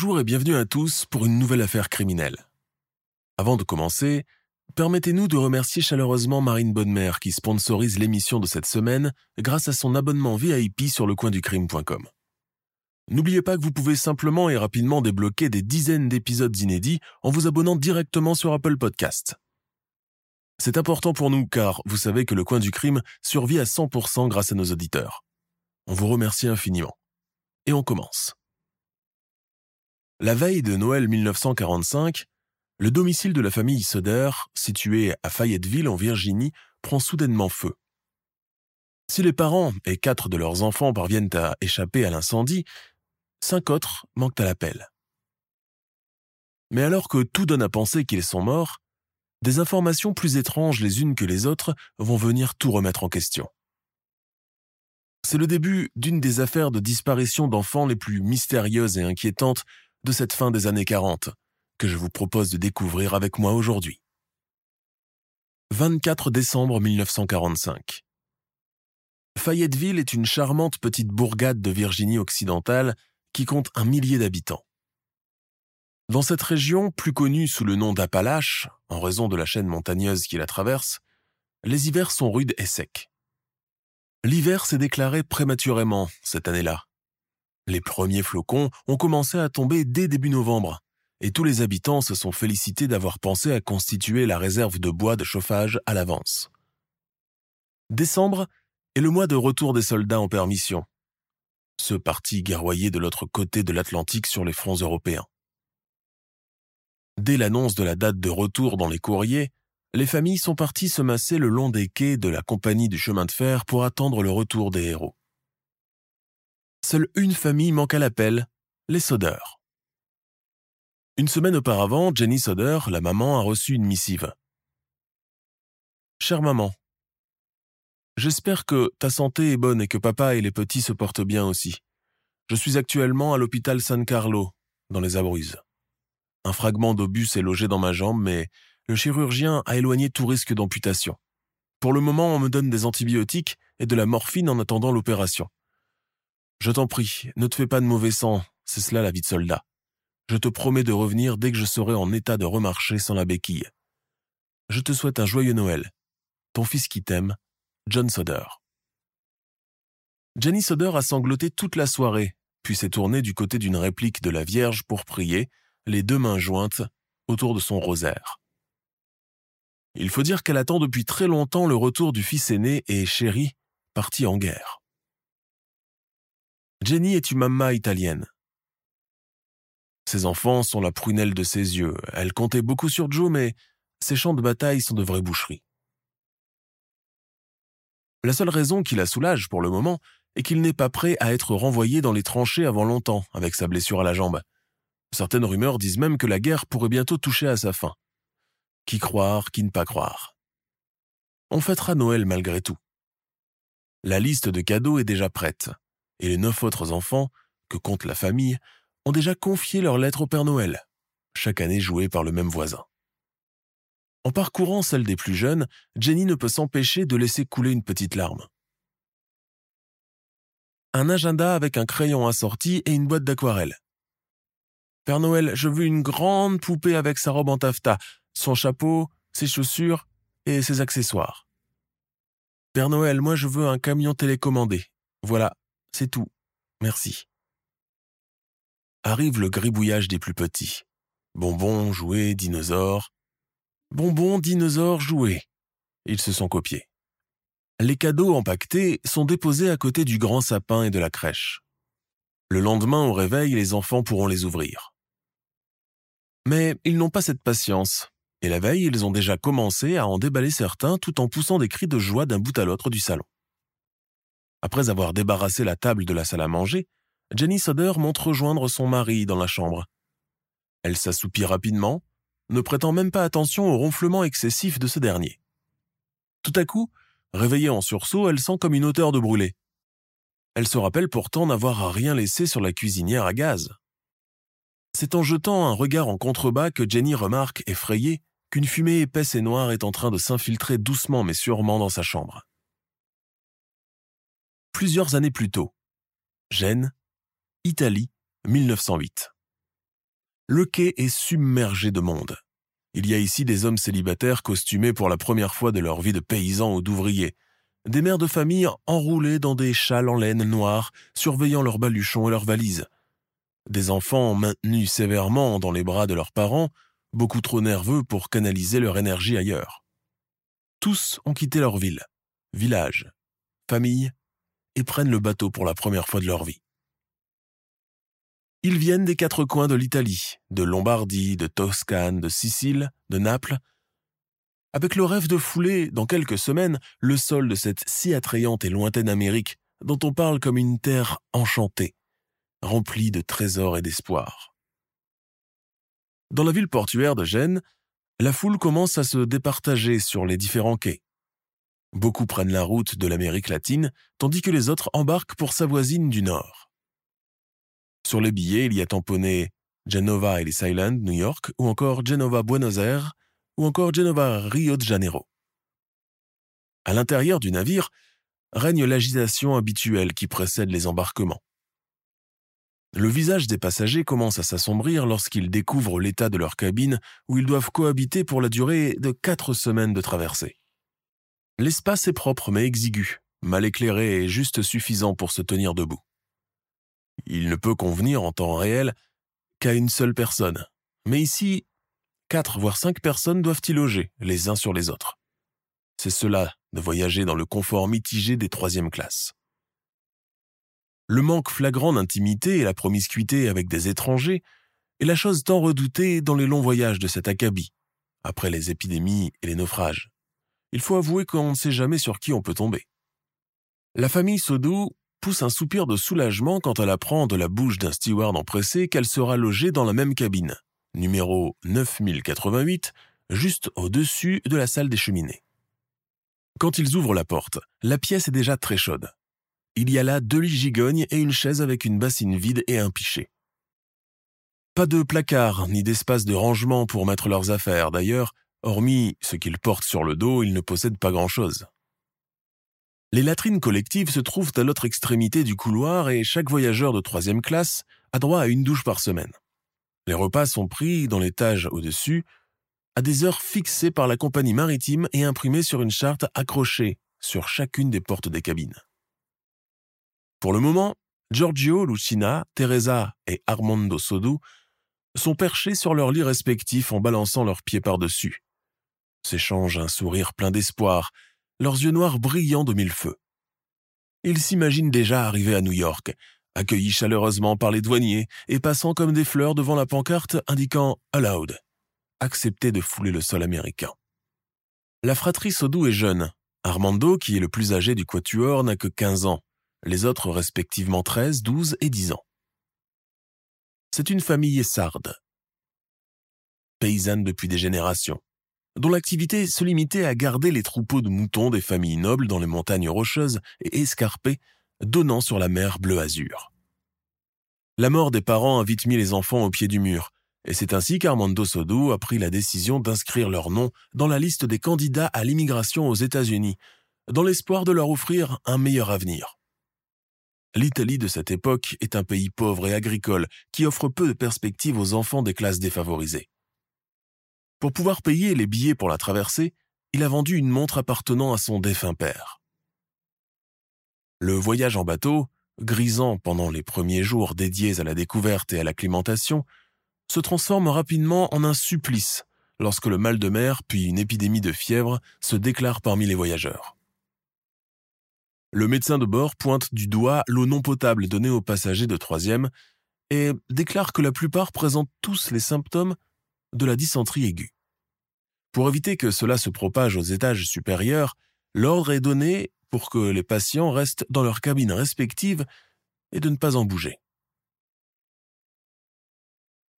Bonjour et bienvenue à tous pour une nouvelle affaire criminelle. Avant de commencer, permettez-nous de remercier chaleureusement Marine Bonnemer qui sponsorise l'émission de cette semaine grâce à son abonnement VIP sur lecoinducrime.com. N'oubliez pas que vous pouvez simplement et rapidement débloquer des dizaines d'épisodes inédits en vous abonnant directement sur Apple Podcast. C'est important pour nous car vous savez que le coin du crime survit à 100% grâce à nos auditeurs. On vous remercie infiniment. Et on commence. La veille de Noël 1945, le domicile de la famille Soder, situé à Fayetteville en Virginie, prend soudainement feu. Si les parents et quatre de leurs enfants parviennent à échapper à l'incendie, cinq autres manquent à l'appel. Mais alors que tout donne à penser qu'ils sont morts, des informations plus étranges les unes que les autres vont venir tout remettre en question. C'est le début d'une des affaires de disparition d'enfants les plus mystérieuses et inquiétantes de cette fin des années 40 que je vous propose de découvrir avec moi aujourd'hui. 24 décembre 1945. Fayetteville est une charmante petite bourgade de Virginie occidentale qui compte un millier d'habitants. Dans cette région, plus connue sous le nom d'Appalaches, en raison de la chaîne montagneuse qui la traverse, les hivers sont rudes et secs. L'hiver s'est déclaré prématurément cette année-là. Les premiers flocons ont commencé à tomber dès début novembre, et tous les habitants se sont félicités d'avoir pensé à constituer la réserve de bois de chauffage à l'avance. Décembre est le mois de retour des soldats en permission, ceux partis guerroyer de l'autre côté de l'Atlantique sur les fronts européens. Dès l'annonce de la date de retour dans les courriers, les familles sont parties se masser le long des quais de la compagnie du chemin de fer pour attendre le retour des héros seule une famille manque à l'appel, les Soder. Une semaine auparavant, Jenny Soder, la maman, a reçu une missive. Chère maman, j'espère que ta santé est bonne et que papa et les petits se portent bien aussi. Je suis actuellement à l'hôpital San Carlo, dans les Abruzzes. Un fragment d'obus est logé dans ma jambe, mais le chirurgien a éloigné tout risque d'amputation. Pour le moment, on me donne des antibiotiques et de la morphine en attendant l'opération. Je t'en prie, ne te fais pas de mauvais sang, c'est cela la vie de soldat. Je te promets de revenir dès que je serai en état de remarcher sans la béquille. Je te souhaite un joyeux Noël. Ton fils qui t'aime, John Soder. Jenny Soder a sangloté toute la soirée, puis s'est tournée du côté d'une réplique de la Vierge pour prier, les deux mains jointes, autour de son rosaire. Il faut dire qu'elle attend depuis très longtemps le retour du fils aîné et chéri, parti en guerre. Jenny est une mamma italienne. Ses enfants sont la prunelle de ses yeux. Elle comptait beaucoup sur Joe, mais ses champs de bataille sont de vraies boucheries. La seule raison qui la soulage pour le moment est qu'il n'est pas prêt à être renvoyé dans les tranchées avant longtemps avec sa blessure à la jambe. Certaines rumeurs disent même que la guerre pourrait bientôt toucher à sa fin. Qui croire, qui ne pas croire. On fêtera Noël malgré tout. La liste de cadeaux est déjà prête et les neuf autres enfants, que compte la famille, ont déjà confié leur lettre au Père Noël, chaque année jouée par le même voisin. En parcourant celle des plus jeunes, Jenny ne peut s'empêcher de laisser couler une petite larme. Un agenda avec un crayon assorti et une boîte d'aquarelle. Père Noël, je veux une grande poupée avec sa robe en taffetas, son chapeau, ses chaussures et ses accessoires. Père Noël, moi je veux un camion télécommandé. Voilà, c'est tout. Merci. Arrive le gribouillage des plus petits. Bonbons, jouets, dinosaures. Bonbons, dinosaures, jouets. Ils se sont copiés. Les cadeaux empaquetés sont déposés à côté du grand sapin et de la crèche. Le lendemain au réveil, les enfants pourront les ouvrir. Mais ils n'ont pas cette patience, et la veille, ils ont déjà commencé à en déballer certains tout en poussant des cris de joie d'un bout à l'autre du salon. Après avoir débarrassé la table de la salle à manger, Jenny Soder monte rejoindre son mari dans la chambre. Elle s'assoupit rapidement, ne prêtant même pas attention au ronflement excessif de ce dernier. Tout à coup, réveillée en sursaut, elle sent comme une odeur de brûlé. Elle se rappelle pourtant n'avoir rien laissé sur la cuisinière à gaz. C'est en jetant un regard en contrebas que Jenny remarque, effrayée, qu'une fumée épaisse et noire est en train de s'infiltrer doucement mais sûrement dans sa chambre. Plusieurs années plus tôt. Gênes, Italie, 1908. Le quai est submergé de monde. Il y a ici des hommes célibataires costumés pour la première fois de leur vie de paysans ou d'ouvriers, des mères de famille enroulées dans des châles en laine noire, surveillant leurs baluchons et leurs valises, des enfants maintenus sévèrement dans les bras de leurs parents, beaucoup trop nerveux pour canaliser leur énergie ailleurs. Tous ont quitté leur ville, village, famille, et prennent le bateau pour la première fois de leur vie. Ils viennent des quatre coins de l'Italie, de Lombardie, de Toscane, de Sicile, de Naples, avec le rêve de fouler, dans quelques semaines, le sol de cette si attrayante et lointaine Amérique, dont on parle comme une terre enchantée, remplie de trésors et d'espoir. Dans la ville portuaire de Gênes, la foule commence à se départager sur les différents quais. Beaucoup prennent la route de l'Amérique latine, tandis que les autres embarquent pour sa voisine du Nord. Sur les billets, il y a tamponné Genova Ellis Island, New York, ou encore Genova Buenos Aires, ou encore Genova Rio de Janeiro. À l'intérieur du navire règne l'agitation habituelle qui précède les embarquements. Le visage des passagers commence à s'assombrir lorsqu'ils découvrent l'état de leur cabine où ils doivent cohabiter pour la durée de quatre semaines de traversée. L'espace est propre mais exigu, mal éclairé et juste suffisant pour se tenir debout. Il ne peut convenir en temps réel qu'à une seule personne. Mais ici, quatre voire cinq personnes doivent y loger, les uns sur les autres. C'est cela de voyager dans le confort mitigé des troisièmes classes. Le manque flagrant d'intimité et la promiscuité avec des étrangers est la chose tant redoutée dans les longs voyages de cet acabit, après les épidémies et les naufrages. Il faut avouer qu'on ne sait jamais sur qui on peut tomber. La famille Sodou pousse un soupir de soulagement quand elle apprend de la bouche d'un steward empressé qu'elle sera logée dans la même cabine, numéro 9088, juste au-dessus de la salle des cheminées. Quand ils ouvrent la porte, la pièce est déjà très chaude. Il y a là deux lits gigognes et une chaise avec une bassine vide et un pichet. Pas de placard ni d'espace de rangement pour mettre leurs affaires. D'ailleurs, hormis ce qu'ils portent sur le dos, ils ne possèdent pas grand-chose. Les latrines collectives se trouvent à l'autre extrémité du couloir et chaque voyageur de troisième classe a droit à une douche par semaine. Les repas sont pris dans l'étage au-dessus, à des heures fixées par la compagnie maritime et imprimées sur une charte accrochée sur chacune des portes des cabines. Pour le moment, Giorgio, Lucina, Teresa et Armando Sodu sont perchés sur leurs lits respectifs en balançant leurs pieds par-dessus. S'échangent un sourire plein d'espoir leurs yeux noirs brillants de mille feux. Ils s'imaginent déjà arrivés à New York, accueillis chaleureusement par les douaniers et passant comme des fleurs devant la pancarte indiquant Allowed, accepté de fouler le sol américain. La fratrie Sodou est jeune. Armando, qui est le plus âgé du quatuor, n'a que 15 ans, les autres respectivement 13, 12 et 10 ans. C'est une famille sarde, paysanne depuis des générations dont l'activité se limitait à garder les troupeaux de moutons des familles nobles dans les montagnes rocheuses et escarpées donnant sur la mer bleu-azur. La mort des parents a vite mis les enfants au pied du mur, et c'est ainsi qu'Armando Sodo a pris la décision d'inscrire leur nom dans la liste des candidats à l'immigration aux États-Unis, dans l'espoir de leur offrir un meilleur avenir. L'Italie de cette époque est un pays pauvre et agricole qui offre peu de perspectives aux enfants des classes défavorisées. Pour pouvoir payer les billets pour la traversée, il a vendu une montre appartenant à son défunt père. Le voyage en bateau, grisant pendant les premiers jours dédiés à la découverte et à l'acclimatation, se transforme rapidement en un supplice lorsque le mal de mer puis une épidémie de fièvre se déclare parmi les voyageurs. Le médecin de bord pointe du doigt l'eau non potable donnée aux passagers de troisième et déclare que la plupart présentent tous les symptômes de la dysenterie aiguë. Pour éviter que cela se propage aux étages supérieurs, l'ordre est donné pour que les patients restent dans leurs cabines respectives et de ne pas en bouger.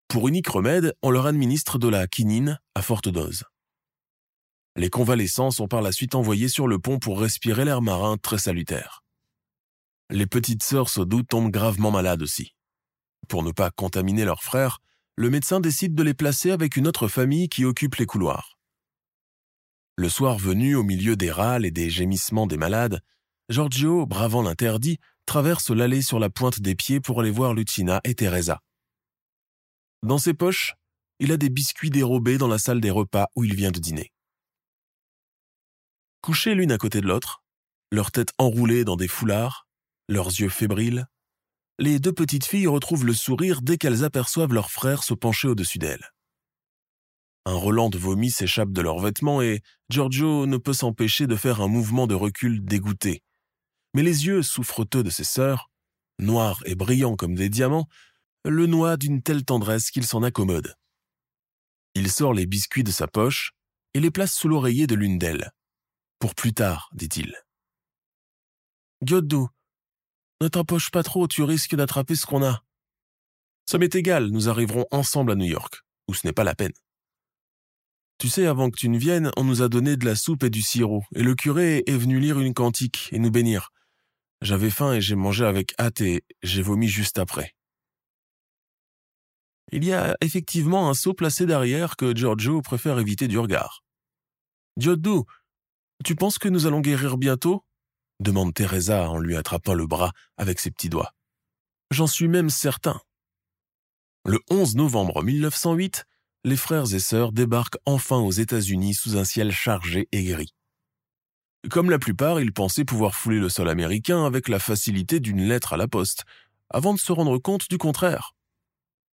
Pour unique remède, on leur administre de la quinine à forte dose. Les convalescents sont par la suite envoyés sur le pont pour respirer l'air marin très salutaire. Les petites sœurs Sodou tombent gravement malades aussi. Pour ne pas contaminer leurs frères, le médecin décide de les placer avec une autre famille qui occupe les couloirs. Le soir venu, au milieu des râles et des gémissements des malades, Giorgio, bravant l'interdit, traverse l'allée sur la pointe des pieds pour aller voir Lucina et Teresa. Dans ses poches, il a des biscuits dérobés dans la salle des repas où il vient de dîner. Couchées l'une à côté de l'autre, leurs têtes enroulées dans des foulards, leurs yeux fébriles, les deux petites filles retrouvent le sourire dès qu'elles aperçoivent leur frère se pencher au-dessus d'elles. Un relent de vomi s'échappe de leurs vêtements et Giorgio ne peut s'empêcher de faire un mouvement de recul dégoûté. Mais les yeux souffreteux de ses sœurs, noirs et brillants comme des diamants, le noient d'une telle tendresse qu'il s'en accommode. Il sort les biscuits de sa poche et les place sous l'oreiller de l'une d'elles. Pour plus tard, dit-il. Ne t'empoche pas trop, tu risques d'attraper ce qu'on a. Ça m'est égal, nous arriverons ensemble à New York, où ce n'est pas la peine. Tu sais, avant que tu ne viennes, on nous a donné de la soupe et du sirop, et le curé est venu lire une cantique et nous bénir. J'avais faim et j'ai mangé avec hâte et j'ai vomi juste après. Il y a effectivement un seau placé derrière que Giorgio préfère éviter du regard. Giorgio, tu penses que nous allons guérir bientôt? Demande Teresa en lui attrapant le bras avec ses petits doigts. J'en suis même certain. Le 11 novembre 1908, les frères et sœurs débarquent enfin aux États-Unis sous un ciel chargé et gris. Comme la plupart, ils pensaient pouvoir fouler le sol américain avec la facilité d'une lettre à la poste, avant de se rendre compte du contraire.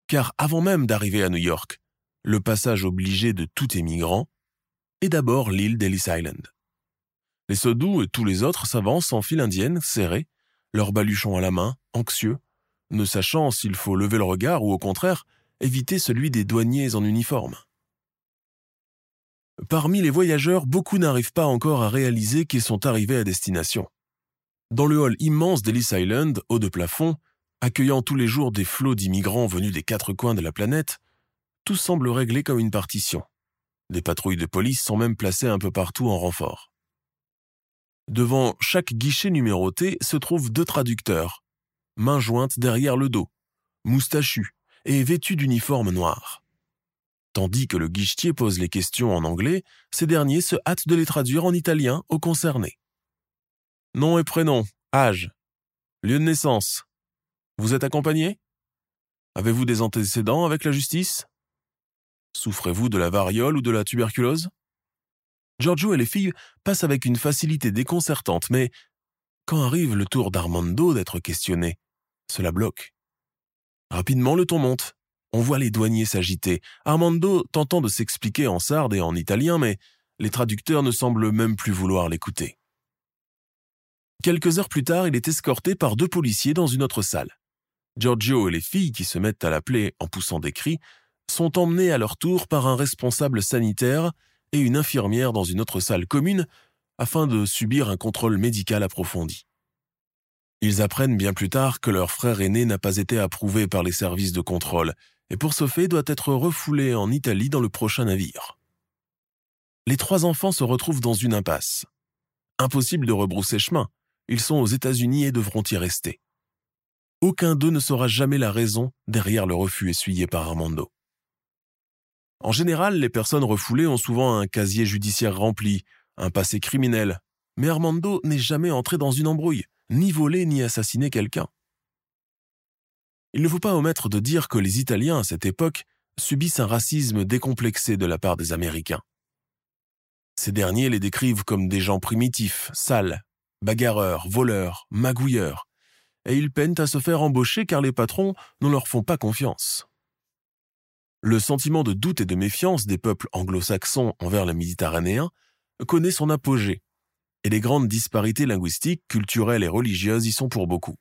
Car avant même d'arriver à New York, le passage obligé de tout émigrant est d'abord l'île d'Ellis Island. Les Sodous et tous les autres s'avancent en file indienne, serrés, leurs baluchons à la main, anxieux, ne sachant s'il faut lever le regard ou au contraire éviter celui des douaniers en uniforme. Parmi les voyageurs, beaucoup n'arrivent pas encore à réaliser qu'ils sont arrivés à destination. Dans le hall immense d'Ellis Island, haut de plafond, accueillant tous les jours des flots d'immigrants venus des quatre coins de la planète, tout semble réglé comme une partition. Des patrouilles de police sont même placées un peu partout en renfort. Devant chaque guichet numéroté se trouvent deux traducteurs, mains jointes derrière le dos, moustachus, et vêtus d'uniforme noir. Tandis que le guichetier pose les questions en anglais, ces derniers se hâtent de les traduire en italien aux concernés. Nom et prénom, âge, lieu de naissance. Vous êtes accompagné? Avez-vous des antécédents avec la justice? Souffrez-vous de la variole ou de la tuberculose? Giorgio et les filles passent avec une facilité déconcertante, mais quand arrive le tour d'Armando d'être questionné, cela bloque. Rapidement, le ton monte. On voit les douaniers s'agiter, Armando tentant de s'expliquer en sarde et en italien, mais les traducteurs ne semblent même plus vouloir l'écouter. Quelques heures plus tard, il est escorté par deux policiers dans une autre salle. Giorgio et les filles, qui se mettent à l'appeler en poussant des cris, sont emmenés à leur tour par un responsable sanitaire et une infirmière dans une autre salle commune afin de subir un contrôle médical approfondi. Ils apprennent bien plus tard que leur frère aîné n'a pas été approuvé par les services de contrôle et pour ce fait doit être refoulé en Italie dans le prochain navire. Les trois enfants se retrouvent dans une impasse. Impossible de rebrousser chemin, ils sont aux États-Unis et devront y rester. Aucun d'eux ne saura jamais la raison derrière le refus essuyé par Armando. En général, les personnes refoulées ont souvent un casier judiciaire rempli, un passé criminel, mais Armando n'est jamais entré dans une embrouille ni voler ni assassiner quelqu'un. Il ne faut pas omettre de dire que les Italiens à cette époque subissent un racisme décomplexé de la part des Américains. Ces derniers les décrivent comme des gens primitifs, sales, bagarreurs, voleurs, magouilleurs, et ils peinent à se faire embaucher car les patrons ne leur font pas confiance. Le sentiment de doute et de méfiance des peuples anglo-saxons envers les Méditerranéens connaît son apogée et les grandes disparités linguistiques, culturelles et religieuses y sont pour beaucoup.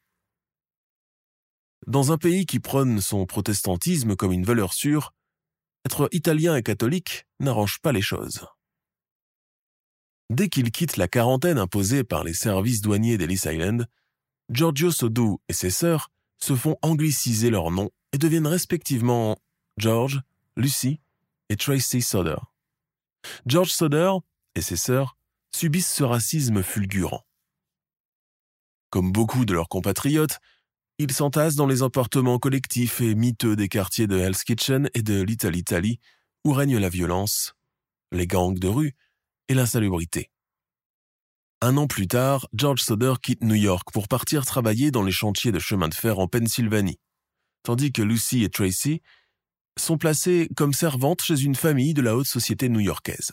Dans un pays qui prône son protestantisme comme une valeur sûre, être italien et catholique n'arrange pas les choses. Dès qu'il quitte la quarantaine imposée par les services douaniers d'Ellis Island, Giorgio Sodou et ses sœurs se font angliciser leurs noms et deviennent respectivement George, Lucy et Tracy Soder. George Soder et ses sœurs subissent ce racisme fulgurant. Comme beaucoup de leurs compatriotes, ils s'entassent dans les appartements collectifs et miteux des quartiers de Hell's Kitchen et de Little Italy, où règne la violence, les gangs de rue et l'insalubrité. Un an plus tard, George Soder quitte New York pour partir travailler dans les chantiers de chemin de fer en Pennsylvanie, tandis que Lucy et Tracy sont placées comme servantes chez une famille de la haute société new-yorkaise.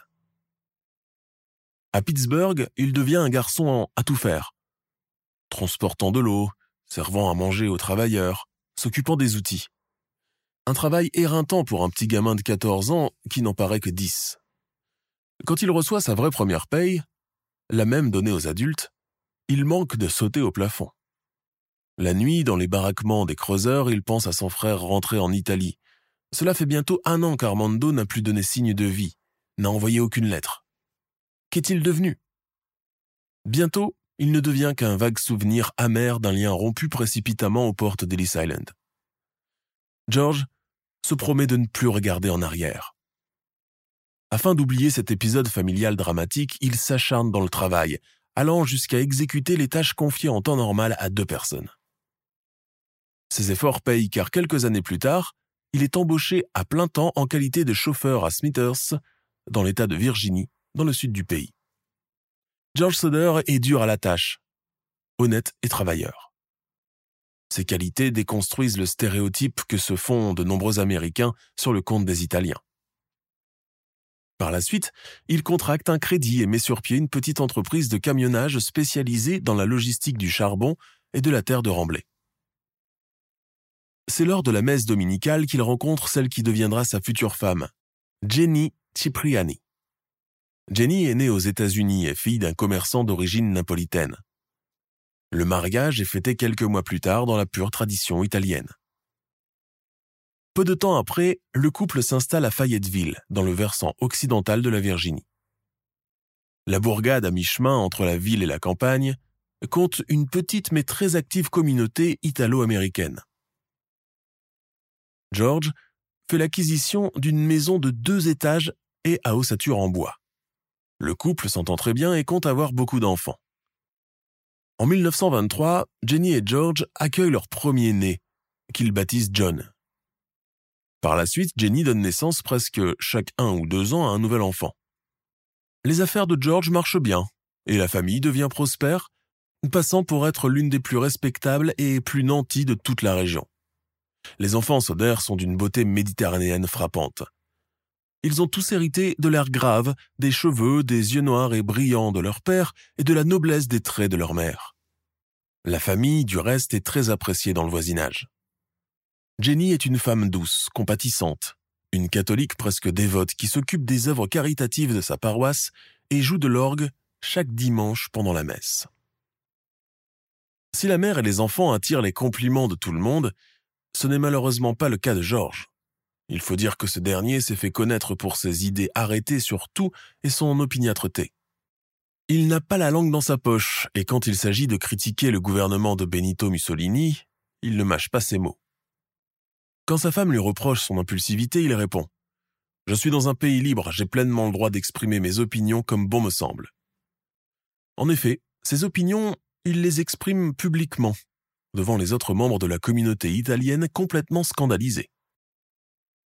À Pittsburgh, il devient un garçon à tout faire, transportant de l'eau, servant à manger aux travailleurs, s'occupant des outils. Un travail éreintant pour un petit gamin de 14 ans qui n'en paraît que 10. Quand il reçoit sa vraie première paye, la même donnée aux adultes, il manque de sauter au plafond. La nuit, dans les baraquements des creuseurs, il pense à son frère rentré en Italie. Cela fait bientôt un an qu'Armando n'a plus donné signe de vie, n'a envoyé aucune lettre. Qu'est-il devenu? Bientôt, il ne devient qu'un vague souvenir amer d'un lien rompu précipitamment aux portes d'Ellis Island. George se promet de ne plus regarder en arrière. Afin d'oublier cet épisode familial dramatique, il s'acharne dans le travail, allant jusqu'à exécuter les tâches confiées en temps normal à deux personnes. Ses efforts payent car quelques années plus tard, il est embauché à plein temps en qualité de chauffeur à Smithers, dans l'État de Virginie, dans le sud du pays. George Soder est dur à la tâche, honnête et travailleur. Ses qualités déconstruisent le stéréotype que se font de nombreux Américains sur le compte des Italiens. Par la suite, il contracte un crédit et met sur pied une petite entreprise de camionnage spécialisée dans la logistique du charbon et de la terre de remblai. C'est lors de la messe dominicale qu'il rencontre celle qui deviendra sa future femme, Jenny Cipriani. Jenny est née aux États-Unis et fille d'un commerçant d'origine napolitaine. Le mariage est fêté quelques mois plus tard dans la pure tradition italienne. Peu de temps après, le couple s'installe à Fayetteville, dans le versant occidental de la Virginie. La bourgade à mi-chemin entre la ville et la campagne compte une petite mais très active communauté italo-américaine. George fait l'acquisition d'une maison de deux étages et à ossature en bois. Le couple s'entend très bien et compte avoir beaucoup d'enfants. En 1923, Jenny et George accueillent leur premier-né, qu'ils baptisent John. Par la suite, Jenny donne naissance presque chaque un ou deux ans à un nouvel enfant. Les affaires de George marchent bien, et la famille devient prospère, passant pour être l'une des plus respectables et plus nanties de toute la région. Les enfants Soder sont d'une beauté méditerranéenne frappante. Ils ont tous hérité de l'air grave, des cheveux, des yeux noirs et brillants de leur père et de la noblesse des traits de leur mère. La famille, du reste, est très appréciée dans le voisinage. Jenny est une femme douce, compatissante, une catholique presque dévote qui s'occupe des œuvres caritatives de sa paroisse et joue de l'orgue chaque dimanche pendant la messe. Si la mère et les enfants attirent les compliments de tout le monde, ce n'est malheureusement pas le cas de Georges. Il faut dire que ce dernier s'est fait connaître pour ses idées arrêtées sur tout et son opiniâtreté. Il n'a pas la langue dans sa poche, et quand il s'agit de critiquer le gouvernement de Benito Mussolini, il ne mâche pas ses mots. Quand sa femme lui reproche son impulsivité, il répond ⁇ Je suis dans un pays libre, j'ai pleinement le droit d'exprimer mes opinions comme bon me semble. ⁇ En effet, ses opinions, il les exprime publiquement, devant les autres membres de la communauté italienne complètement scandalisés.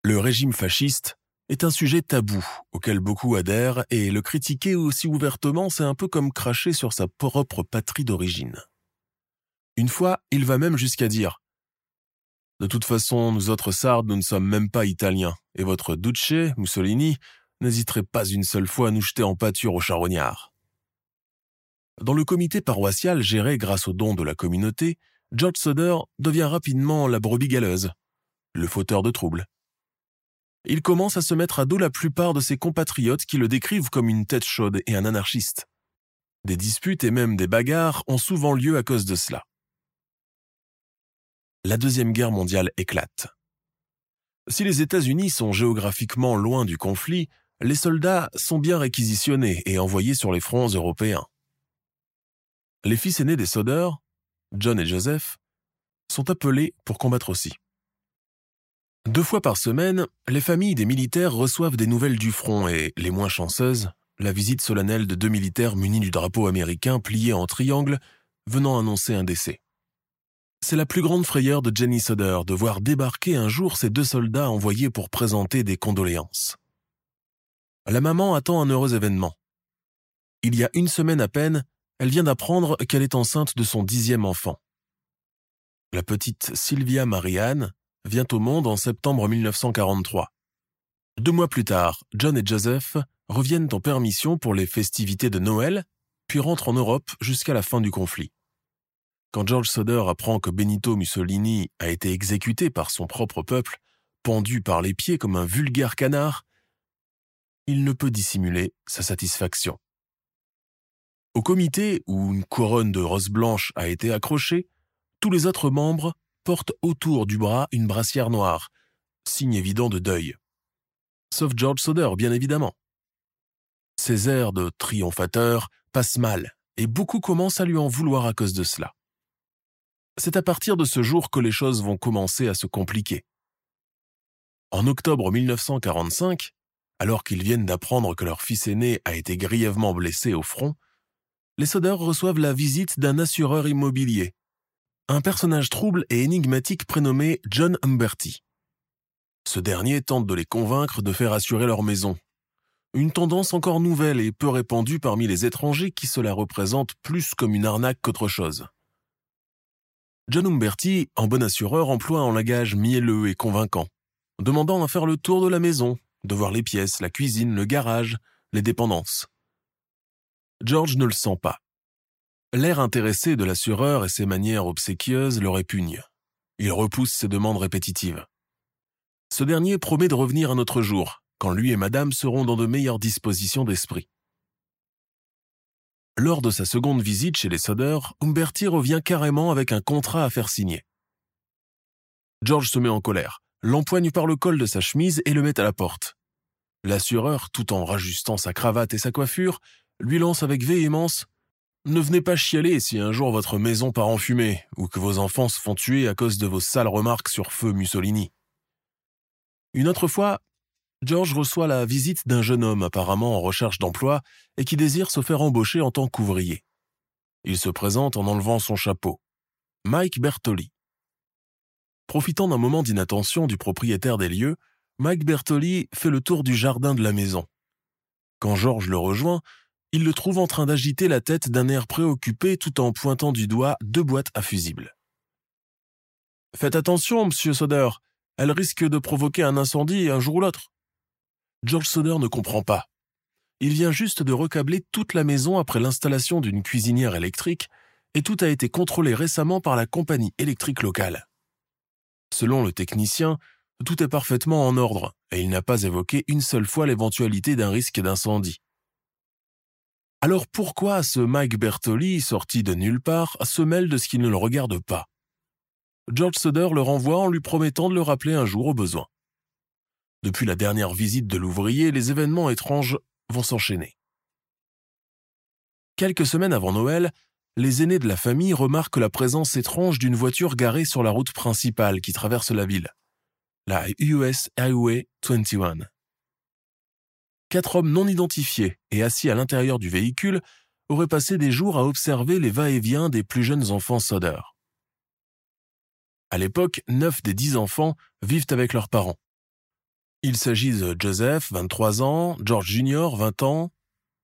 Le régime fasciste est un sujet tabou auquel beaucoup adhèrent et le critiquer aussi ouvertement, c'est un peu comme cracher sur sa propre patrie d'origine. Une fois, il va même jusqu'à dire de toute façon, nous autres sardes, nous ne sommes même pas italiens, et votre Duce, Mussolini, n'hésiterait pas une seule fois à nous jeter en pâture au charognard. Dans le comité paroissial géré grâce aux dons de la communauté, George Soder devient rapidement la brebis galeuse, le fauteur de troubles. Il commence à se mettre à dos la plupart de ses compatriotes qui le décrivent comme une tête chaude et un anarchiste. Des disputes et même des bagarres ont souvent lieu à cause de cela la Deuxième Guerre mondiale éclate. Si les États-Unis sont géographiquement loin du conflit, les soldats sont bien réquisitionnés et envoyés sur les fronts européens. Les fils aînés des Soder, John et Joseph, sont appelés pour combattre aussi. Deux fois par semaine, les familles des militaires reçoivent des nouvelles du front et, les moins chanceuses, la visite solennelle de deux militaires munis du drapeau américain plié en triangle venant annoncer un décès. C'est la plus grande frayeur de Jenny Soder de voir débarquer un jour ces deux soldats envoyés pour présenter des condoléances. La maman attend un heureux événement. Il y a une semaine à peine, elle vient d'apprendre qu'elle est enceinte de son dixième enfant. La petite Sylvia Marianne vient au monde en septembre 1943. Deux mois plus tard, John et Joseph reviennent en permission pour les festivités de Noël, puis rentrent en Europe jusqu'à la fin du conflit. Quand George Soder apprend que Benito Mussolini a été exécuté par son propre peuple, pendu par les pieds comme un vulgaire canard, il ne peut dissimuler sa satisfaction. Au comité où une couronne de roses blanches a été accrochée, tous les autres membres portent autour du bras une brassière noire, signe évident de deuil. Sauf George Soder, bien évidemment. Ses airs de triomphateur passent mal, et beaucoup commencent à lui en vouloir à cause de cela. C'est à partir de ce jour que les choses vont commencer à se compliquer. En octobre 1945, alors qu'ils viennent d'apprendre que leur fils aîné a été grièvement blessé au front, les Soder reçoivent la visite d'un assureur immobilier, un personnage trouble et énigmatique prénommé John Humberty. Ce dernier tente de les convaincre de faire assurer leur maison. Une tendance encore nouvelle et peu répandue parmi les étrangers qui se la représentent plus comme une arnaque qu'autre chose. John Humberty, en bon assureur, emploie un langage mielleux et convaincant, demandant à faire le tour de la maison, de voir les pièces, la cuisine, le garage, les dépendances. George ne le sent pas. L'air intéressé de l'assureur et ses manières obséquieuses le répugnent. Il repousse ses demandes répétitives. Ce dernier promet de revenir un autre jour, quand lui et madame seront dans de meilleures dispositions d'esprit. Lors de sa seconde visite chez les Soder, Umberti revient carrément avec un contrat à faire signer. George se met en colère, l'empoigne par le col de sa chemise et le met à la porte. L'assureur, tout en rajustant sa cravate et sa coiffure, lui lance avec véhémence ne venez pas chialer si un jour votre maison part en fumée ou que vos enfants se font tuer à cause de vos sales remarques sur feu Mussolini. Une autre fois, George reçoit la visite d'un jeune homme apparemment en recherche d'emploi et qui désire se faire embaucher en tant qu'ouvrier. Il se présente en enlevant son chapeau. Mike Bertoli. Profitant d'un moment d'inattention du propriétaire des lieux, Mike Bertoli fait le tour du jardin de la maison. Quand George le rejoint, il le trouve en train d'agiter la tête d'un air préoccupé tout en pointant du doigt deux boîtes à fusibles. Faites attention, monsieur Soder, elle risque de provoquer un incendie un jour ou l'autre. George Soder ne comprend pas. Il vient juste de recabler toute la maison après l'installation d'une cuisinière électrique et tout a été contrôlé récemment par la compagnie électrique locale. Selon le technicien, tout est parfaitement en ordre et il n'a pas évoqué une seule fois l'éventualité d'un risque d'incendie. Alors pourquoi ce Mike Bertoli, sorti de nulle part, se mêle de ce qui ne le regarde pas? George Soder le renvoie en lui promettant de le rappeler un jour au besoin. Depuis la dernière visite de l'ouvrier, les événements étranges vont s'enchaîner. Quelques semaines avant Noël, les aînés de la famille remarquent la présence étrange d'une voiture garée sur la route principale qui traverse la ville, la US Highway 21 quatre hommes non identifiés et assis à l'intérieur du véhicule auraient passé des jours à observer les va-et-vient des plus jeunes enfants Soder. À l'époque, neuf des dix enfants vivent avec leurs parents. Il s'agit de Joseph, 23 ans, George Jr., 20 ans,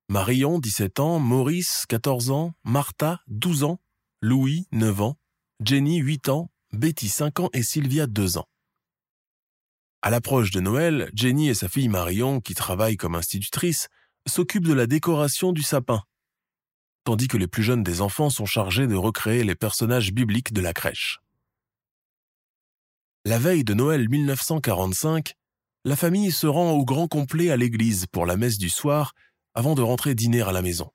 Marion, 17 ans, Maurice, 14 ans, Martha, 12 ans, Louis, 9 ans, Jenny, 8 ans, Betty, 5 ans et Sylvia, 2 ans. À l'approche de Noël, Jenny et sa fille Marion, qui travaillent comme institutrices, s'occupent de la décoration du sapin, tandis que les plus jeunes des enfants sont chargés de recréer les personnages bibliques de la crèche. La veille de Noël 1945, la famille se rend au grand complet à l'église pour la messe du soir avant de rentrer dîner à la maison.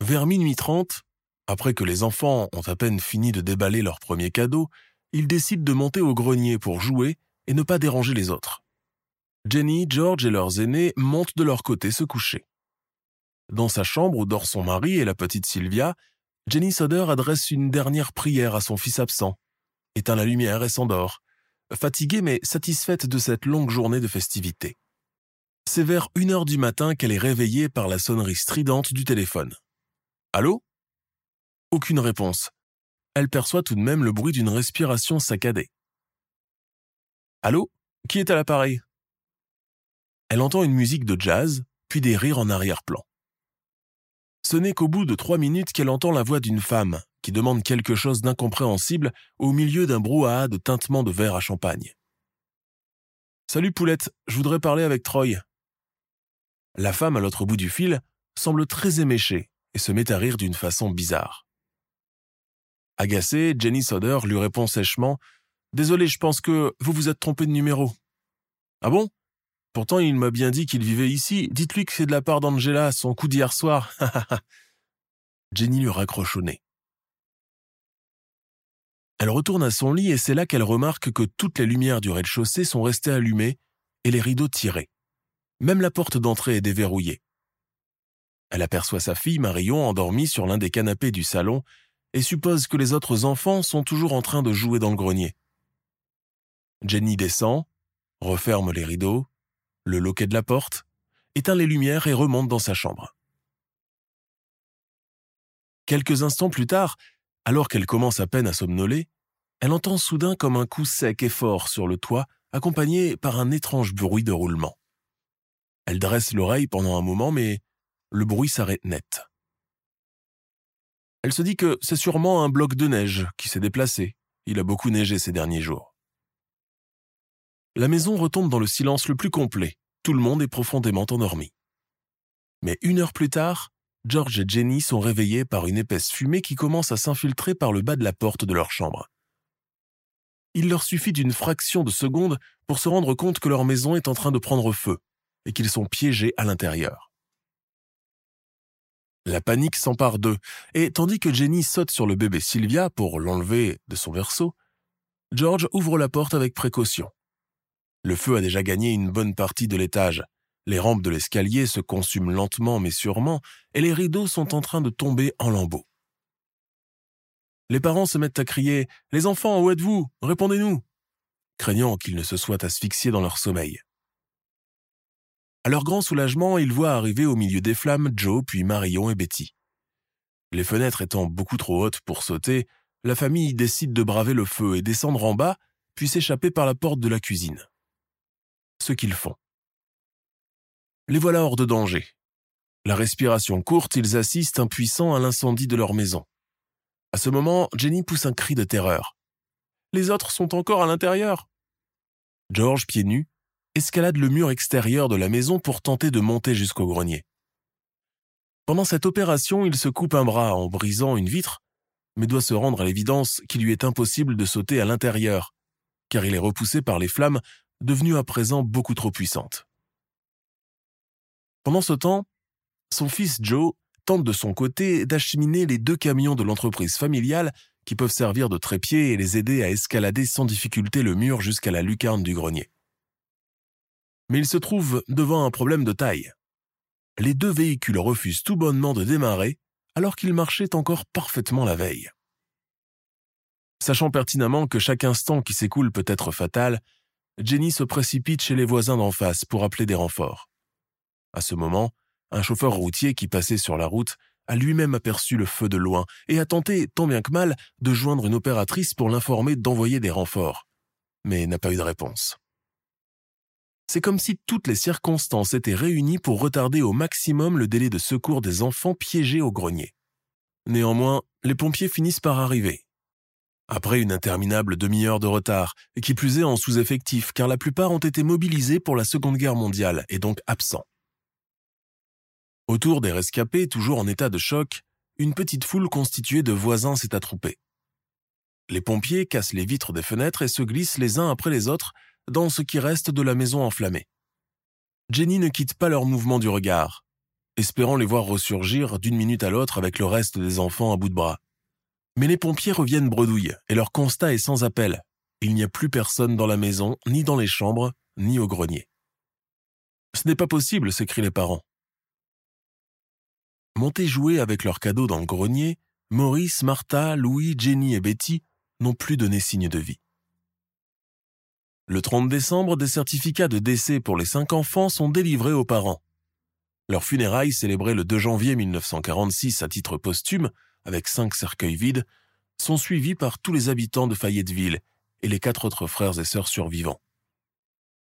Vers minuit trente, après que les enfants ont à peine fini de déballer leur premier cadeau, ils décident de monter au grenier pour jouer et ne pas déranger les autres. Jenny, George et leurs aînés montent de leur côté se coucher. Dans sa chambre où dort son mari et la petite Sylvia, Jenny Soder adresse une dernière prière à son fils absent, éteint la lumière et s'endort, fatiguée mais satisfaite de cette longue journée de festivités. C'est vers une heure du matin qu'elle est réveillée par la sonnerie stridente du téléphone. Allô? Aucune réponse. Elle perçoit tout de même le bruit d'une respiration saccadée. Allô? Qui est à l'appareil? Elle entend une musique de jazz, puis des rires en arrière-plan. Ce n'est qu'au bout de trois minutes qu'elle entend la voix d'une femme qui demande quelque chose d'incompréhensible au milieu d'un brouhaha de tintement de verre à champagne. Salut Poulette, je voudrais parler avec Troy. La femme à l'autre bout du fil semble très éméchée et se met à rire d'une façon bizarre. Agacée, Jenny Soder lui répond sèchement Désolé, je pense que vous vous êtes trompé de numéro. Ah bon? Pourtant, il m'a bien dit qu'il vivait ici. Dites-lui que c'est de la part d'Angela, son coup d'hier soir. Jenny lui raccroche au nez. Elle retourne à son lit et c'est là qu'elle remarque que toutes les lumières du rez-de-chaussée sont restées allumées et les rideaux tirés. Même la porte d'entrée est déverrouillée. Elle aperçoit sa fille Marion endormie sur l'un des canapés du salon et suppose que les autres enfants sont toujours en train de jouer dans le grenier. Jenny descend, referme les rideaux, le loquet de la porte, éteint les lumières et remonte dans sa chambre. Quelques instants plus tard, alors qu'elle commence à peine à somnoler, elle entend soudain comme un coup sec et fort sur le toit, accompagné par un étrange bruit de roulement. Elle dresse l'oreille pendant un moment, mais le bruit s'arrête net. Elle se dit que c'est sûrement un bloc de neige qui s'est déplacé. Il a beaucoup neigé ces derniers jours. La maison retombe dans le silence le plus complet. Tout le monde est profondément endormi. Mais une heure plus tard, George et Jenny sont réveillés par une épaisse fumée qui commence à s'infiltrer par le bas de la porte de leur chambre. Il leur suffit d'une fraction de seconde pour se rendre compte que leur maison est en train de prendre feu et qu'ils sont piégés à l'intérieur. La panique s'empare d'eux, et tandis que Jenny saute sur le bébé Sylvia pour l'enlever de son berceau, George ouvre la porte avec précaution. Le feu a déjà gagné une bonne partie de l'étage. Les rampes de l'escalier se consument lentement mais sûrement, et les rideaux sont en train de tomber en lambeaux. Les parents se mettent à crier Les enfants, où êtes-vous? Répondez-nous craignant qu'ils ne se soient asphyxiés dans leur sommeil. À leur grand soulagement, ils voient arriver au milieu des flammes Joe, puis Marion et Betty. Les fenêtres étant beaucoup trop hautes pour sauter, la famille décide de braver le feu et descendre en bas, puis s'échapper par la porte de la cuisine ce qu'ils font. Les voilà hors de danger. La respiration courte, ils assistent impuissants à l'incendie de leur maison. À ce moment, Jenny pousse un cri de terreur. Les autres sont encore à l'intérieur. George, pieds nus, escalade le mur extérieur de la maison pour tenter de monter jusqu'au grenier. Pendant cette opération, il se coupe un bras en brisant une vitre, mais doit se rendre à l'évidence qu'il lui est impossible de sauter à l'intérieur, car il est repoussé par les flammes devenue à présent beaucoup trop puissante. Pendant ce temps, son fils Joe tente de son côté d'acheminer les deux camions de l'entreprise familiale qui peuvent servir de trépied et les aider à escalader sans difficulté le mur jusqu'à la lucarne du grenier. Mais il se trouve devant un problème de taille. Les deux véhicules refusent tout bonnement de démarrer alors qu'ils marchaient encore parfaitement la veille. Sachant pertinemment que chaque instant qui s'écoule peut être fatal, Jenny se précipite chez les voisins d'en face pour appeler des renforts. À ce moment, un chauffeur routier qui passait sur la route a lui-même aperçu le feu de loin et a tenté, tant bien que mal, de joindre une opératrice pour l'informer d'envoyer des renforts, mais n'a pas eu de réponse. C'est comme si toutes les circonstances étaient réunies pour retarder au maximum le délai de secours des enfants piégés au grenier. Néanmoins, les pompiers finissent par arriver, après une interminable demi-heure de retard, et qui plus est en sous-effectif car la plupart ont été mobilisés pour la Seconde Guerre mondiale et donc absents. Autour des rescapés, toujours en état de choc, une petite foule constituée de voisins s'est attroupée. Les pompiers cassent les vitres des fenêtres et se glissent les uns après les autres dans ce qui reste de la maison enflammée. Jenny ne quitte pas leur mouvement du regard, espérant les voir ressurgir d'une minute à l'autre avec le reste des enfants à bout de bras. Mais les pompiers reviennent bredouille et leur constat est sans appel. il n'y a plus personne dans la maison, ni dans les chambres, ni au grenier. Ce n'est pas possible, s'écrient les parents. Montés jouer avec leurs cadeaux dans le grenier, Maurice, Martha, Louis, Jenny et Betty n'ont plus donné signe de vie. Le 30 décembre, des certificats de décès pour les cinq enfants sont délivrés aux parents. Leurs funérailles, célébrées le 2 janvier 1946 à titre posthume, avec cinq cercueils vides, sont suivies par tous les habitants de Fayetteville et les quatre autres frères et sœurs survivants.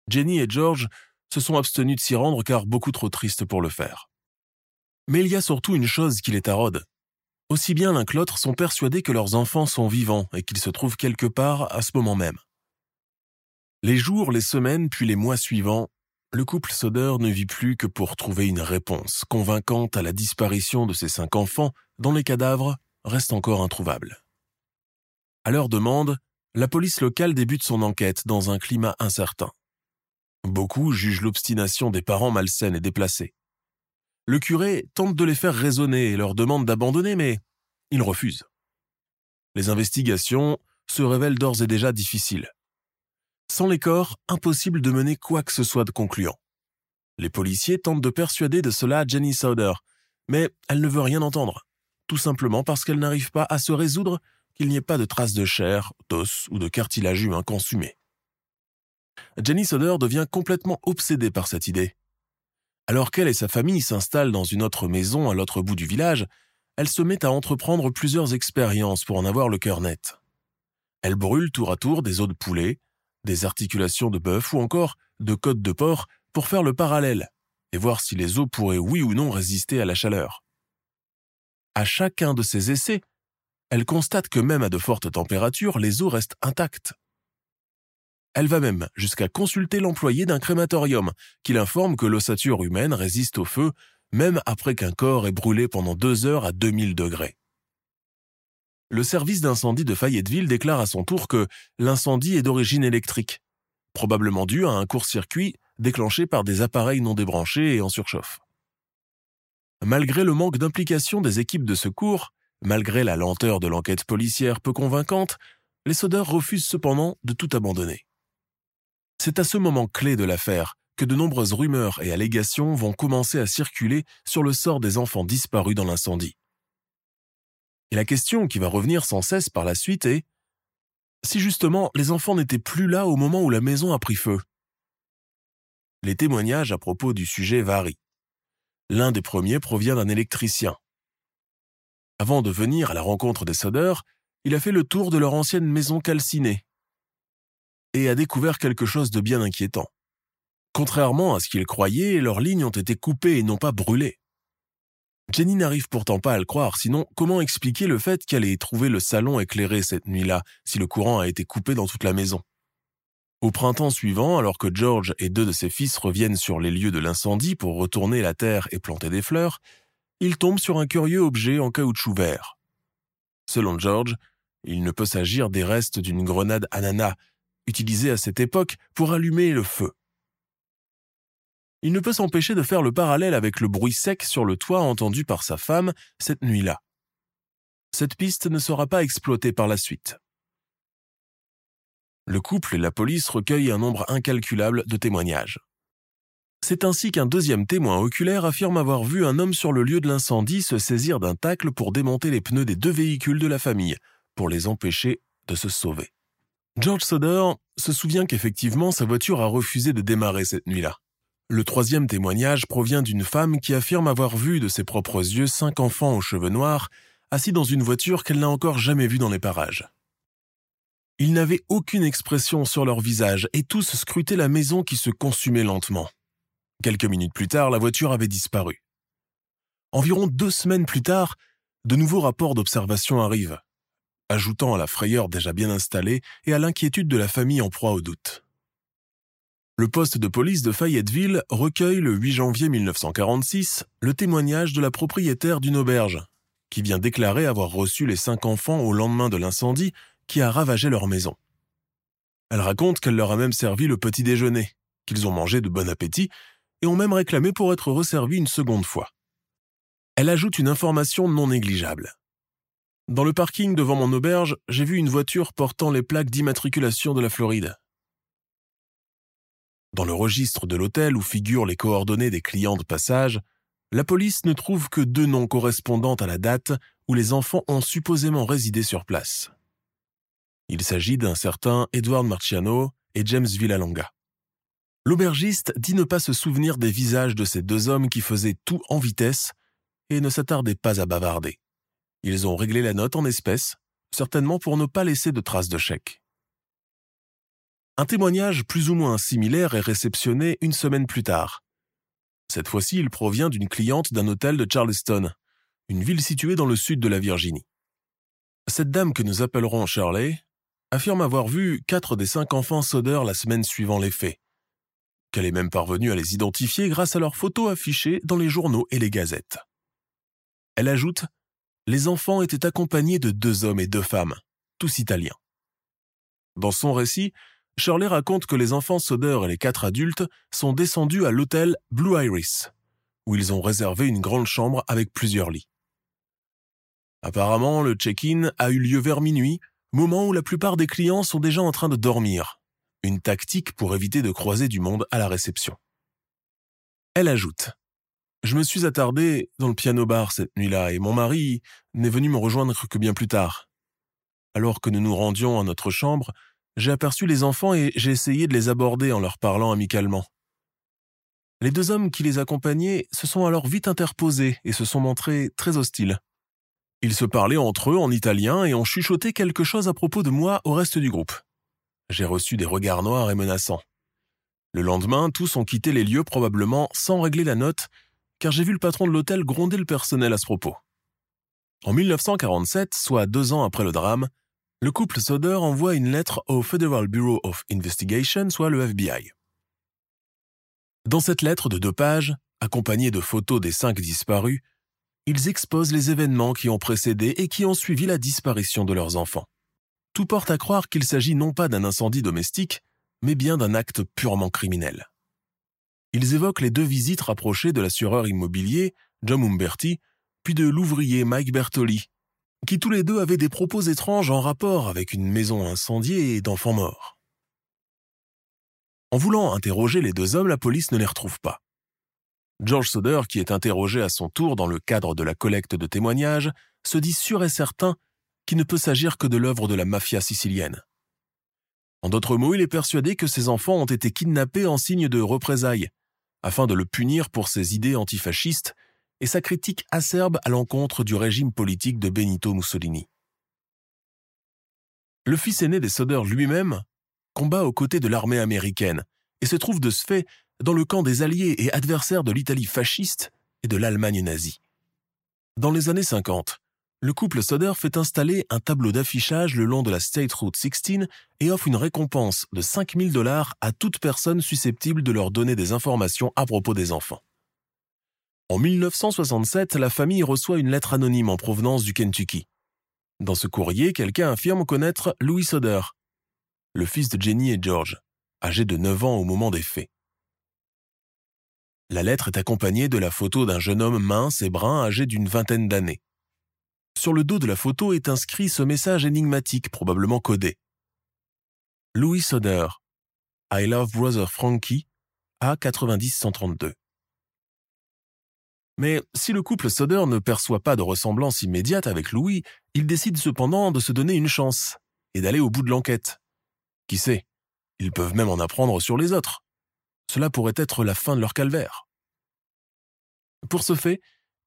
Jenny et George se sont abstenus de s'y rendre car beaucoup trop tristes pour le faire. Mais il y a surtout une chose qui les taraude. Aussi bien l'un que l'autre sont persuadés que leurs enfants sont vivants et qu'ils se trouvent quelque part à ce moment même. Les jours, les semaines, puis les mois suivants, le couple Soder ne vit plus que pour trouver une réponse convaincante à la disparition de ses cinq enfants dont les cadavres restent encore introuvables. À leur demande, la police locale débute son enquête dans un climat incertain. Beaucoup jugent l'obstination des parents malsaine et déplacée. Le curé tente de les faire raisonner et leur demande d'abandonner, mais ils refusent. Les investigations se révèlent d'ores et déjà difficiles. Sans les corps, impossible de mener quoi que ce soit de concluant. Les policiers tentent de persuader de cela Jenny Sauder, mais elle ne veut rien entendre, tout simplement parce qu'elle n'arrive pas à se résoudre qu'il n'y ait pas de traces de chair, d'os ou de cartilage humain consumé. Jenny Sauder devient complètement obsédée par cette idée. Alors qu'elle et sa famille s'installent dans une autre maison à l'autre bout du village, elle se met à entreprendre plusieurs expériences pour en avoir le cœur net. Elle brûle tour à tour des os de poulet, des articulations de bœuf ou encore de côtes de porc pour faire le parallèle et voir si les os pourraient oui ou non résister à la chaleur. À chacun de ces essais, elle constate que même à de fortes températures, les os restent intacts. Elle va même jusqu'à consulter l'employé d'un crématorium, qui l'informe que l'ossature humaine résiste au feu même après qu'un corps est brûlé pendant deux heures à 2000 degrés. Le service d'incendie de Fayetteville déclare à son tour que l'incendie est d'origine électrique, probablement dû à un court-circuit déclenché par des appareils non débranchés et en surchauffe. Malgré le manque d'implication des équipes de secours, malgré la lenteur de l'enquête policière peu convaincante, les sodeurs refusent cependant de tout abandonner. C'est à ce moment clé de l'affaire que de nombreuses rumeurs et allégations vont commencer à circuler sur le sort des enfants disparus dans l'incendie. Et la question qui va revenir sans cesse par la suite est si justement les enfants n'étaient plus là au moment où la maison a pris feu? Les témoignages à propos du sujet varient. L'un des premiers provient d'un électricien. Avant de venir à la rencontre des sodeurs, il a fait le tour de leur ancienne maison calcinée et a découvert quelque chose de bien inquiétant. Contrairement à ce qu'il croyait, leurs lignes ont été coupées et non pas brûlées. Jenny n'arrive pourtant pas à le croire, sinon comment expliquer le fait qu'elle ait trouvé le salon éclairé cette nuit-là, si le courant a été coupé dans toute la maison? Au printemps suivant, alors que George et deux de ses fils reviennent sur les lieux de l'incendie pour retourner la terre et planter des fleurs, ils tombent sur un curieux objet en caoutchouc vert. Selon George, il ne peut s'agir des restes d'une grenade ananas, utilisée à cette époque pour allumer le feu il ne peut s'empêcher de faire le parallèle avec le bruit sec sur le toit entendu par sa femme cette nuit-là. Cette piste ne sera pas exploitée par la suite. Le couple et la police recueillent un nombre incalculable de témoignages. C'est ainsi qu'un deuxième témoin oculaire affirme avoir vu un homme sur le lieu de l'incendie se saisir d'un tacle pour démonter les pneus des deux véhicules de la famille, pour les empêcher de se sauver. George Soder se souvient qu'effectivement sa voiture a refusé de démarrer cette nuit-là. Le troisième témoignage provient d'une femme qui affirme avoir vu de ses propres yeux cinq enfants aux cheveux noirs assis dans une voiture qu'elle n'a encore jamais vue dans les parages. Ils n'avaient aucune expression sur leur visage et tous scrutaient la maison qui se consumait lentement. Quelques minutes plus tard, la voiture avait disparu. Environ deux semaines plus tard, de nouveaux rapports d'observation arrivent, ajoutant à la frayeur déjà bien installée et à l'inquiétude de la famille en proie au doute. Le poste de police de Fayetteville recueille le 8 janvier 1946 le témoignage de la propriétaire d'une auberge, qui vient déclarer avoir reçu les cinq enfants au lendemain de l'incendie qui a ravagé leur maison. Elle raconte qu'elle leur a même servi le petit déjeuner, qu'ils ont mangé de bon appétit et ont même réclamé pour être resservis une seconde fois. Elle ajoute une information non négligeable. Dans le parking devant mon auberge, j'ai vu une voiture portant les plaques d'immatriculation de la Floride. Dans le registre de l'hôtel où figurent les coordonnées des clients de passage, la police ne trouve que deux noms correspondant à la date où les enfants ont supposément résidé sur place. Il s'agit d'un certain Edward Marciano et James Villalonga. L'aubergiste dit ne pas se souvenir des visages de ces deux hommes qui faisaient tout en vitesse et ne s'attardaient pas à bavarder. Ils ont réglé la note en espèces, certainement pour ne pas laisser de traces de chèque. Un témoignage plus ou moins similaire est réceptionné une semaine plus tard. Cette fois-ci, il provient d'une cliente d'un hôtel de Charleston, une ville située dans le sud de la Virginie. Cette dame que nous appellerons Shirley affirme avoir vu quatre des cinq enfants Soder la semaine suivant les faits, qu'elle est même parvenue à les identifier grâce à leurs photos affichées dans les journaux et les gazettes. Elle ajoute les enfants étaient accompagnés de deux hommes et deux femmes, tous italiens. Dans son récit, Shirley raconte que les enfants Soder et les quatre adultes sont descendus à l'hôtel Blue Iris, où ils ont réservé une grande chambre avec plusieurs lits. Apparemment, le check-in a eu lieu vers minuit, moment où la plupart des clients sont déjà en train de dormir, une tactique pour éviter de croiser du monde à la réception. Elle ajoute je me suis attardé dans le piano-bar cette nuit-là et mon mari n'est venu me rejoindre que bien plus tard. Alors que nous nous rendions à notre chambre, j'ai aperçu les enfants et j'ai essayé de les aborder en leur parlant amicalement. Les deux hommes qui les accompagnaient se sont alors vite interposés et se sont montrés très hostiles. Ils se parlaient entre eux en italien et ont chuchoté quelque chose à propos de moi au reste du groupe. J'ai reçu des regards noirs et menaçants. Le lendemain, tous ont quitté les lieux probablement sans régler la note car j'ai vu le patron de l'hôtel gronder le personnel à ce propos. En 1947, soit deux ans après le drame, le couple Soder envoie une lettre au Federal Bureau of Investigation, soit le FBI. Dans cette lettre de deux pages, accompagnée de photos des cinq disparus, ils exposent les événements qui ont précédé et qui ont suivi la disparition de leurs enfants. Tout porte à croire qu'il s'agit non pas d'un incendie domestique, mais bien d'un acte purement criminel ils évoquent les deux visites rapprochées de l'assureur immobilier, John Umberti, puis de l'ouvrier Mike Bertoli, qui tous les deux avaient des propos étranges en rapport avec une maison incendiée et d'enfants morts. En voulant interroger les deux hommes, la police ne les retrouve pas. George Soder, qui est interrogé à son tour dans le cadre de la collecte de témoignages, se dit sûr et certain qu'il ne peut s'agir que de l'œuvre de la mafia sicilienne. En d'autres mots, il est persuadé que ses enfants ont été kidnappés en signe de représailles, afin de le punir pour ses idées antifascistes et sa critique acerbe à l'encontre du régime politique de Benito Mussolini. Le fils aîné des Soder lui-même combat aux côtés de l'armée américaine et se trouve de ce fait dans le camp des alliés et adversaires de l'Italie fasciste et de l'Allemagne nazie. Dans les années 50, le couple Soder fait installer un tableau d'affichage le long de la State Route 16 et offre une récompense de 5000 dollars à toute personne susceptible de leur donner des informations à propos des enfants. En 1967, la famille reçoit une lettre anonyme en provenance du Kentucky. Dans ce courrier, quelqu'un affirme connaître Louis Soder, le fils de Jenny et George, âgé de 9 ans au moment des faits. La lettre est accompagnée de la photo d'un jeune homme mince et brun âgé d'une vingtaine d'années. Sur le dos de la photo est inscrit ce message énigmatique probablement codé. Louis Soder, I love brother Frankie, A90132. Mais si le couple Soder ne perçoit pas de ressemblance immédiate avec Louis, il décide cependant de se donner une chance et d'aller au bout de l'enquête. Qui sait, ils peuvent même en apprendre sur les autres. Cela pourrait être la fin de leur calvaire. Pour ce fait,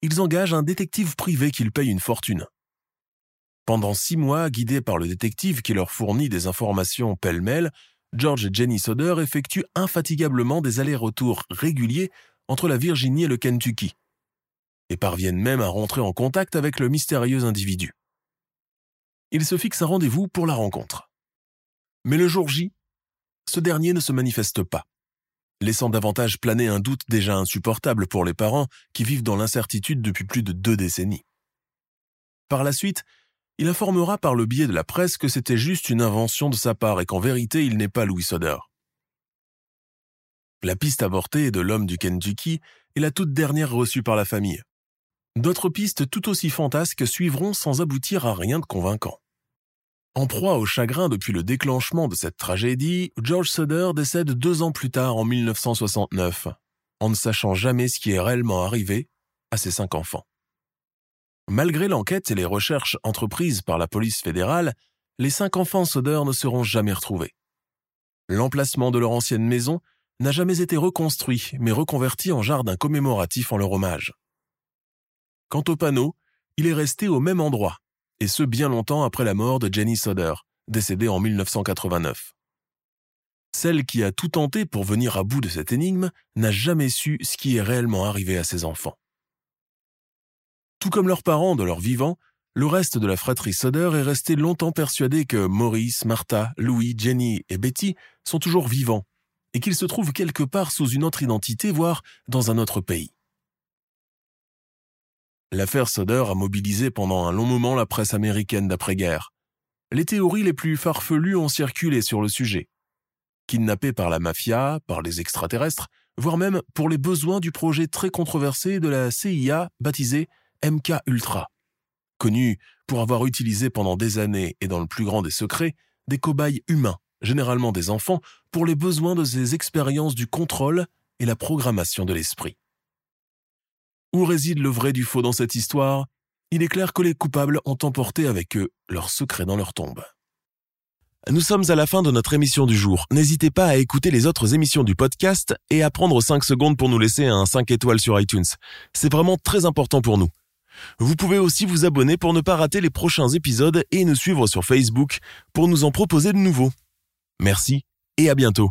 ils engagent un détective privé qu'ils payent une fortune. Pendant six mois, guidés par le détective qui leur fournit des informations pêle-mêle, George et Jenny Soder effectuent infatigablement des allers-retours réguliers entre la Virginie et le Kentucky, et parviennent même à rentrer en contact avec le mystérieux individu. Ils se fixent un rendez-vous pour la rencontre. Mais le jour J, ce dernier ne se manifeste pas laissant davantage planer un doute déjà insupportable pour les parents qui vivent dans l'incertitude depuis plus de deux décennies. Par la suite, il informera par le biais de la presse que c'était juste une invention de sa part et qu'en vérité il n'est pas Louis Soder. La piste avortée de l'homme du Kentucky est la toute dernière reçue par la famille. D'autres pistes tout aussi fantasques suivront sans aboutir à rien de convaincant. En proie au chagrin depuis le déclenchement de cette tragédie, George Soder décède deux ans plus tard en 1969, en ne sachant jamais ce qui est réellement arrivé à ses cinq enfants. Malgré l'enquête et les recherches entreprises par la police fédérale, les cinq enfants Soder ne seront jamais retrouvés. L'emplacement de leur ancienne maison n'a jamais été reconstruit, mais reconverti en jardin commémoratif en leur hommage. Quant au panneau, il est resté au même endroit, et ce bien longtemps après la mort de Jenny Soder, décédée en 1989. Celle qui a tout tenté pour venir à bout de cette énigme n'a jamais su ce qui est réellement arrivé à ses enfants. Tout comme leurs parents de leur vivant, le reste de la fratrie Soder est resté longtemps persuadé que Maurice, Martha, Louis, Jenny et Betty sont toujours vivants et qu'ils se trouvent quelque part sous une autre identité, voire dans un autre pays. L'affaire Soder a mobilisé pendant un long moment la presse américaine d'après-guerre. Les théories les plus farfelues ont circulé sur le sujet. Kidnappé par la mafia, par les extraterrestres, voire même pour les besoins du projet très controversé de la CIA baptisé MK Ultra, connu pour avoir utilisé pendant des années et dans le plus grand des secrets des cobayes humains, généralement des enfants, pour les besoins de ces expériences du contrôle et la programmation de l'esprit. Où réside le vrai du faux dans cette histoire? Il est clair que les coupables ont emporté avec eux leurs secrets dans leur tombe. Nous sommes à la fin de notre émission du jour. N'hésitez pas à écouter les autres émissions du podcast et à prendre 5 secondes pour nous laisser un 5 étoiles sur iTunes. C'est vraiment très important pour nous. Vous pouvez aussi vous abonner pour ne pas rater les prochains épisodes et nous suivre sur Facebook pour nous en proposer de nouveaux. Merci et à bientôt.